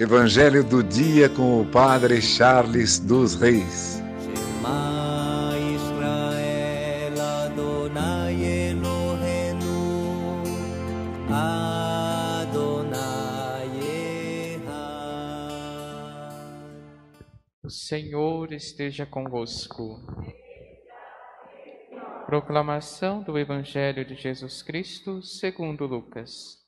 Evangelho do dia com o Padre Charles dos Reis. O Senhor esteja convosco. Proclamação do Evangelho de Jesus Cristo segundo Lucas.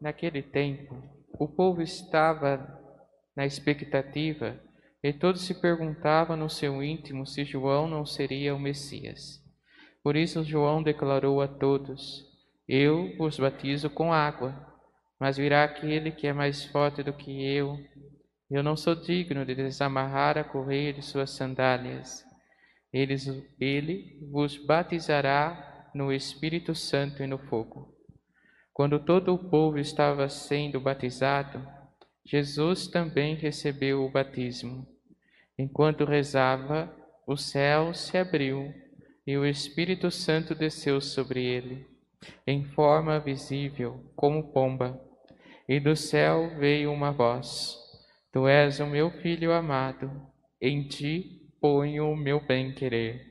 Naquele tempo, o povo estava na expectativa e todos se perguntavam no seu íntimo se João não seria o Messias. Por isso João declarou a todos: Eu vos batizo com água, mas virá aquele que é mais forte do que eu. Eu não sou digno de desamarrar a correia de suas sandálias. Ele, ele vos batizará no Espírito Santo e no fogo. Quando todo o povo estava sendo batizado, Jesus também recebeu o batismo. Enquanto rezava, o céu se abriu e o Espírito Santo desceu sobre ele, em forma visível, como pomba. E do céu veio uma voz: Tu és o meu filho amado, em ti ponho o meu bem-querer.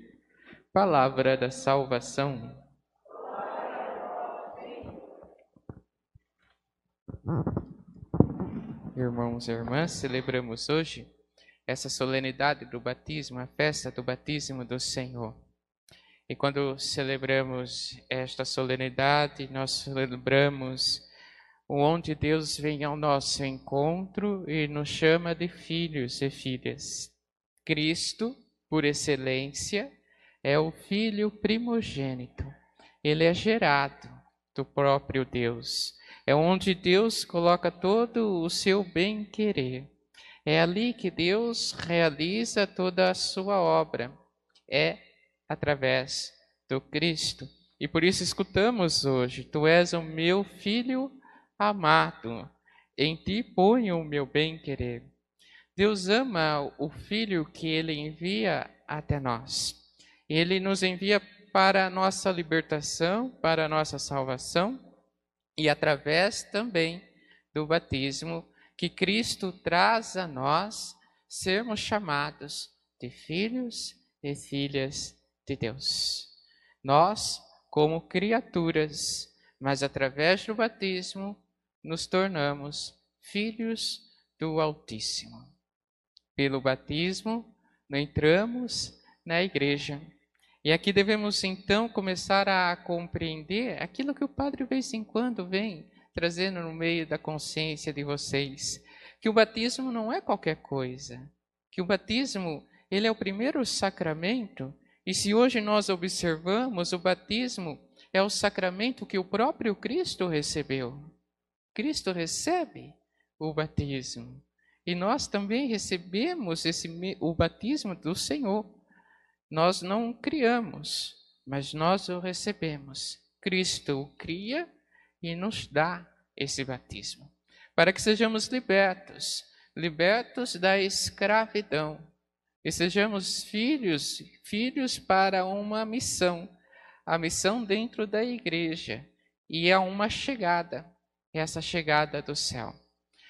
Palavra da salvação. Irmãos e irmãs, celebramos hoje essa solenidade do batismo, a festa do batismo do Senhor. E quando celebramos esta solenidade, nós celebramos onde Deus vem ao nosso encontro e nos chama de filhos e filhas. Cristo, por excelência, é o Filho primogênito. Ele é gerado do próprio Deus. É onde Deus coloca todo o seu bem-querer. É ali que Deus realiza toda a sua obra. É através do Cristo. E por isso escutamos hoje: Tu és o meu filho amado, em ti ponho o meu bem-querer. Deus ama o filho que ele envia até nós. Ele nos envia para a nossa libertação, para a nossa salvação e através também do batismo que Cristo traz a nós sermos chamados de filhos e filhas de Deus. Nós, como criaturas, mas através do batismo, nos tornamos filhos do Altíssimo. Pelo batismo, entramos na igreja e aqui devemos então começar a compreender aquilo que o Padre de vez em quando vem trazendo no meio da consciência de vocês, que o batismo não é qualquer coisa, que o batismo, ele é o primeiro sacramento, e se hoje nós observamos, o batismo é o sacramento que o próprio Cristo recebeu. Cristo recebe o batismo. E nós também recebemos esse, o batismo do Senhor. Nós não criamos, mas nós o recebemos. Cristo o cria e nos dá esse batismo, para que sejamos libertos, libertos da escravidão, e sejamos filhos, filhos para uma missão, a missão dentro da igreja, e é uma chegada, essa chegada do céu.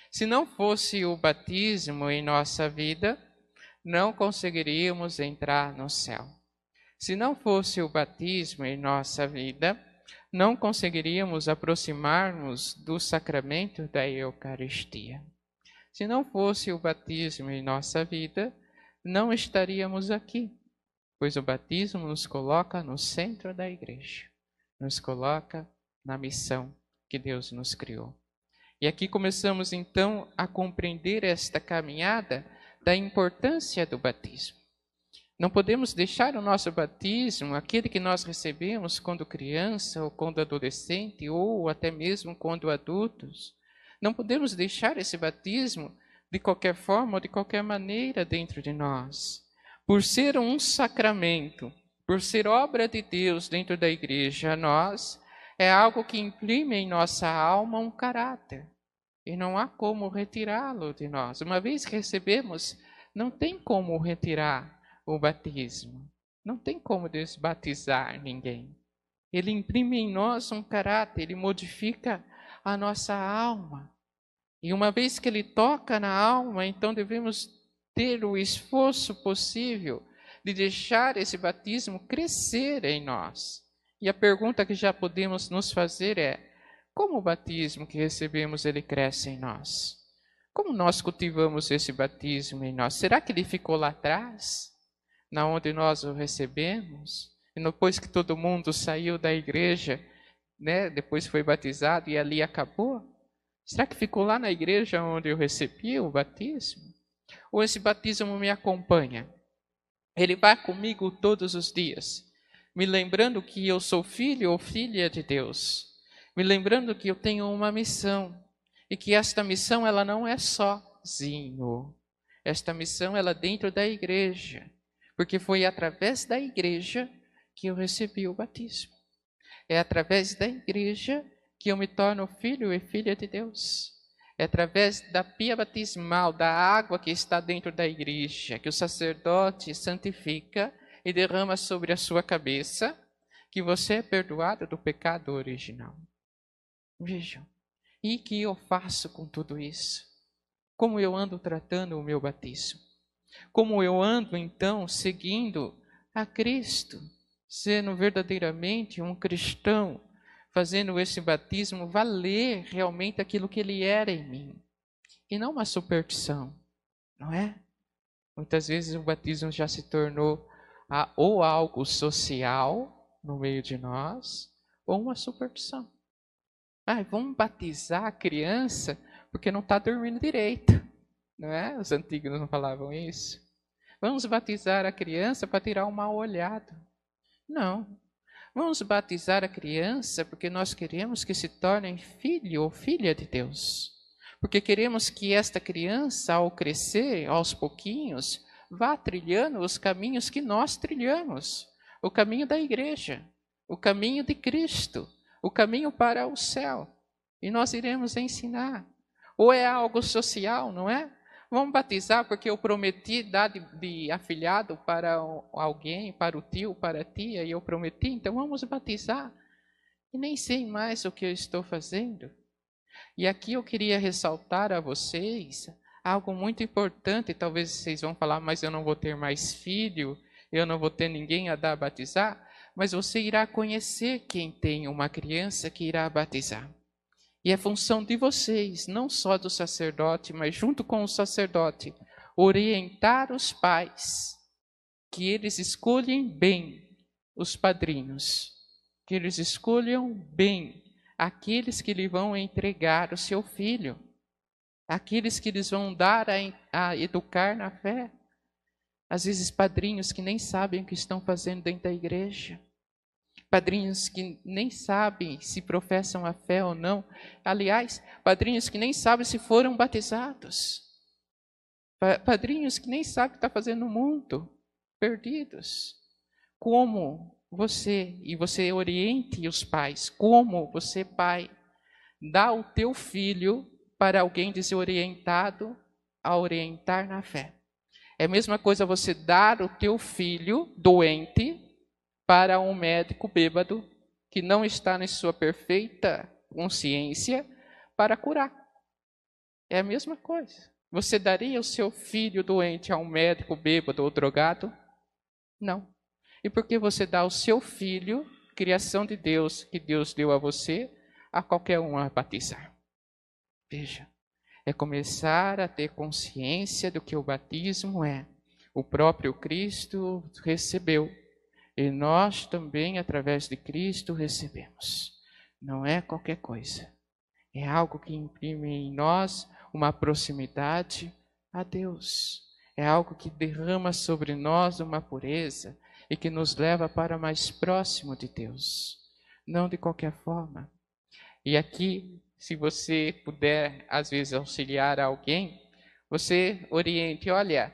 Se não fosse o batismo em nossa vida, não conseguiríamos entrar no céu. Se não fosse o batismo em nossa vida, não conseguiríamos aproximar-nos do sacramento da Eucaristia. Se não fosse o batismo em nossa vida, não estaríamos aqui, pois o batismo nos coloca no centro da igreja, nos coloca na missão que Deus nos criou. E aqui começamos então a compreender esta caminhada da importância do batismo. Não podemos deixar o nosso batismo, aquele que nós recebemos quando criança, ou quando adolescente, ou até mesmo quando adultos, não podemos deixar esse batismo de qualquer forma ou de qualquer maneira dentro de nós. Por ser um sacramento, por ser obra de Deus dentro da igreja, nós é algo que imprime em nossa alma um caráter e não há como retirá-lo de nós. Uma vez que recebemos, não tem como retirar o batismo. Não tem como desbatizar ninguém. Ele imprime em nós um caráter, ele modifica a nossa alma. E uma vez que ele toca na alma, então devemos ter o esforço possível de deixar esse batismo crescer em nós. E a pergunta que já podemos nos fazer é: como o batismo que recebemos ele cresce em nós? Como nós cultivamos esse batismo em nós? Será que ele ficou lá atrás, na onde nós o recebemos? E depois que todo mundo saiu da igreja, né, depois foi batizado e ali acabou? Será que ficou lá na igreja onde eu recebi o batismo? Ou esse batismo me acompanha? Ele vai comigo todos os dias, me lembrando que eu sou filho ou filha de Deus, me lembrando que eu tenho uma missão e que esta missão ela não é sozinho. Esta missão ela é dentro da igreja, porque foi através da igreja que eu recebi o batismo. É através da igreja que eu me torno filho e filha de Deus. É através da pia batismal, da água que está dentro da igreja, que o sacerdote santifica e derrama sobre a sua cabeça, que você é perdoado do pecado original. Vejam, e que eu faço com tudo isso? Como eu ando tratando o meu batismo? Como eu ando então seguindo a Cristo, sendo verdadeiramente um cristão fazendo esse batismo valer realmente aquilo que ele era em mim. E não uma superstição, não é? Muitas vezes o batismo já se tornou a, ou algo social no meio de nós, ou uma superstição. Ah, vamos batizar a criança porque não está dormindo direito, não é? Os antigos não falavam isso. Vamos batizar a criança para tirar um mal olhado. Não, Vamos batizar a criança porque nós queremos que se torne filho ou filha de Deus. Porque queremos que esta criança, ao crescer, aos pouquinhos, vá trilhando os caminhos que nós trilhamos o caminho da igreja, o caminho de Cristo, o caminho para o céu. E nós iremos ensinar. Ou é algo social, não é? Vamos batizar porque eu prometi dar de, de, afilhado para alguém, para o tio, para a tia, e eu prometi, então vamos batizar. E nem sei mais o que eu estou fazendo. E aqui eu queria ressaltar a vocês algo muito importante. Talvez vocês vão falar, mas eu não vou ter mais filho, eu não vou ter ninguém a dar a batizar. Mas você irá conhecer quem tem uma criança que irá batizar. E é função de vocês, não só do sacerdote, mas junto com o sacerdote, orientar os pais que eles escolhem bem os padrinhos, que eles escolham bem aqueles que lhe vão entregar o seu filho, aqueles que lhes vão dar a, a educar na fé. Às vezes, padrinhos que nem sabem o que estão fazendo dentro da igreja padrinhos que nem sabem se professam a fé ou não. Aliás, padrinhos que nem sabem se foram batizados. Padrinhos que nem sabem o que está fazendo no mundo, perdidos. Como você, e você oriente os pais, como você, pai, dá o teu filho para alguém desorientado a orientar na fé. É a mesma coisa você dar o teu filho doente para um médico bêbado que não está em sua perfeita consciência para curar. É a mesma coisa. Você daria o seu filho doente a um médico bêbado ou drogado? Não. E por que você dá o seu filho, criação de Deus, que Deus deu a você, a qualquer um a batizar? Veja, é começar a ter consciência do que o batismo é. O próprio Cristo recebeu e nós também, através de Cristo, recebemos. Não é qualquer coisa. É algo que imprime em nós uma proximidade a Deus. É algo que derrama sobre nós uma pureza e que nos leva para mais próximo de Deus. Não de qualquer forma. E aqui, se você puder, às vezes, auxiliar alguém, você oriente: olha,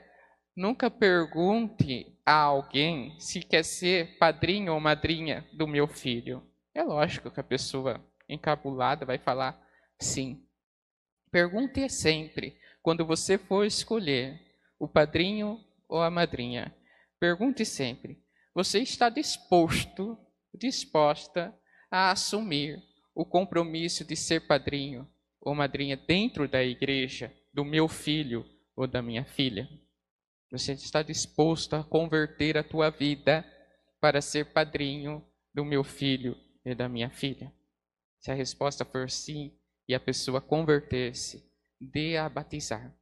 nunca pergunte a alguém se quer ser padrinho ou madrinha do meu filho. É lógico que a pessoa encabulada vai falar sim. Pergunte sempre, quando você for escolher o padrinho ou a madrinha, pergunte sempre: você está disposto, disposta a assumir o compromisso de ser padrinho ou madrinha dentro da igreja do meu filho ou da minha filha? Você está disposto a converter a tua vida para ser padrinho do meu filho e da minha filha? Se a resposta for sim e a pessoa converter-se, dê a batizar.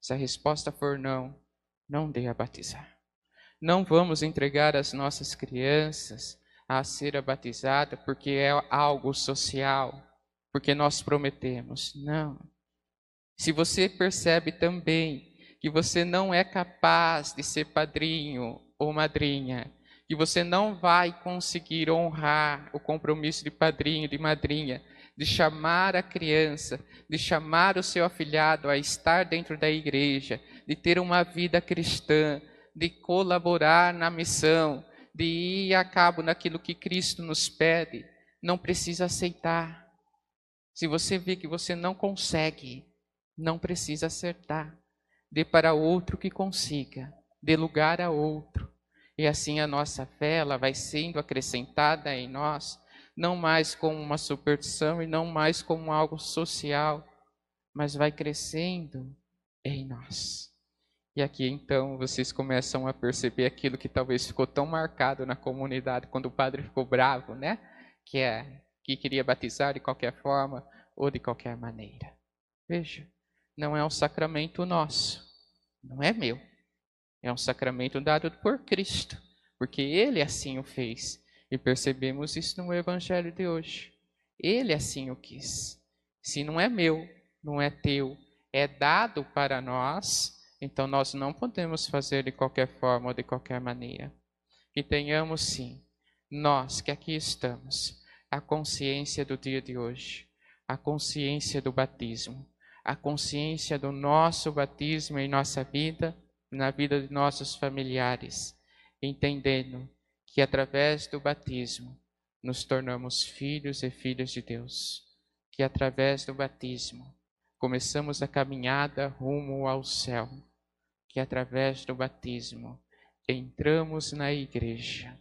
Se a resposta for não, não dê a batizar. Não vamos entregar as nossas crianças a ser batizada porque é algo social, porque nós prometemos. Não. Se você percebe também que você não é capaz de ser padrinho ou madrinha, que você não vai conseguir honrar o compromisso de padrinho, de madrinha, de chamar a criança, de chamar o seu afilhado a estar dentro da igreja, de ter uma vida cristã, de colaborar na missão, de ir a cabo naquilo que Cristo nos pede, não precisa aceitar. Se você vê que você não consegue, não precisa acertar. Dê para outro que consiga, dê lugar a outro. E assim a nossa fé ela vai sendo acrescentada em nós, não mais como uma superstição e não mais como algo social, mas vai crescendo em nós. E aqui então vocês começam a perceber aquilo que talvez ficou tão marcado na comunidade quando o padre ficou bravo, né? Que é que queria batizar de qualquer forma ou de qualquer maneira. Veja, não é um sacramento nosso, não é meu. É um sacramento dado por Cristo, porque ele assim o fez. E percebemos isso no evangelho de hoje. Ele assim o quis. Se não é meu, não é teu, é dado para nós, então nós não podemos fazer de qualquer forma ou de qualquer maneira. Que tenhamos sim, nós que aqui estamos, a consciência do dia de hoje, a consciência do batismo, a consciência do nosso batismo em nossa vida, na vida de nossos familiares, entendendo que através do batismo nos tornamos filhos e filhas de Deus, que através do batismo começamos a caminhada rumo ao céu que através do batismo entramos na igreja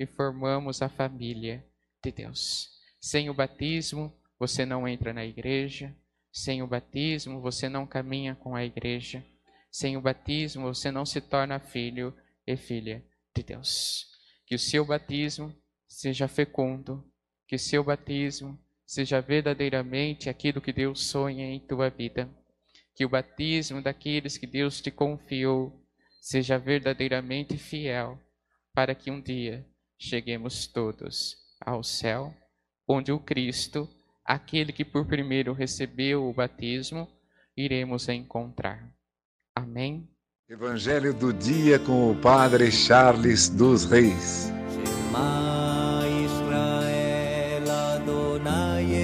e formamos a família de Deus. Sem o batismo, você não entra na igreja. Sem o batismo, você não caminha com a igreja. Sem o batismo, você não se torna filho e filha de Deus. Que o seu batismo seja fecundo, que o seu batismo seja verdadeiramente aquilo que Deus sonha em tua vida que o batismo daqueles que Deus te confiou seja verdadeiramente fiel, para que um dia cheguemos todos ao céu, onde o Cristo, aquele que por primeiro recebeu o batismo, iremos encontrar. Amém. Evangelho do dia com o Padre Charles dos Reis. Israel Adonai